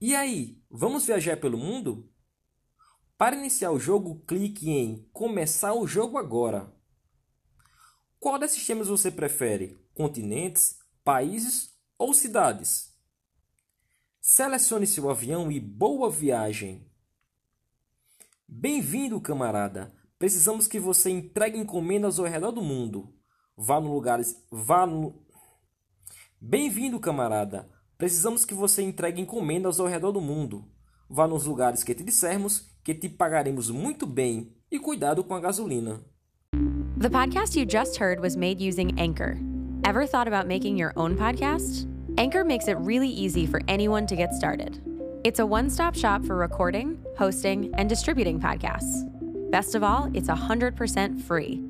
E aí, vamos viajar pelo mundo? Para iniciar o jogo, clique em Começar o jogo agora. Qual desses temas você prefere? Continentes, países ou cidades? Selecione seu avião e boa viagem! Bem-vindo, camarada! Precisamos que você entregue encomendas ao redor do mundo. Vá no lugares. Vá no. Bem-vindo, camarada! Precisamos que você entregue encomendas ao redor do mundo. Vá nos lugares que te dissermos que te pagaremos muito bem e cuidado com a gasolina. The podcast you just heard was made using Anchor. Ever thought about making your own podcast? Anchor makes it really easy for anyone to get started. It's a one stop shop for recording, hosting, and distributing podcasts. Best of all, it's 100% free.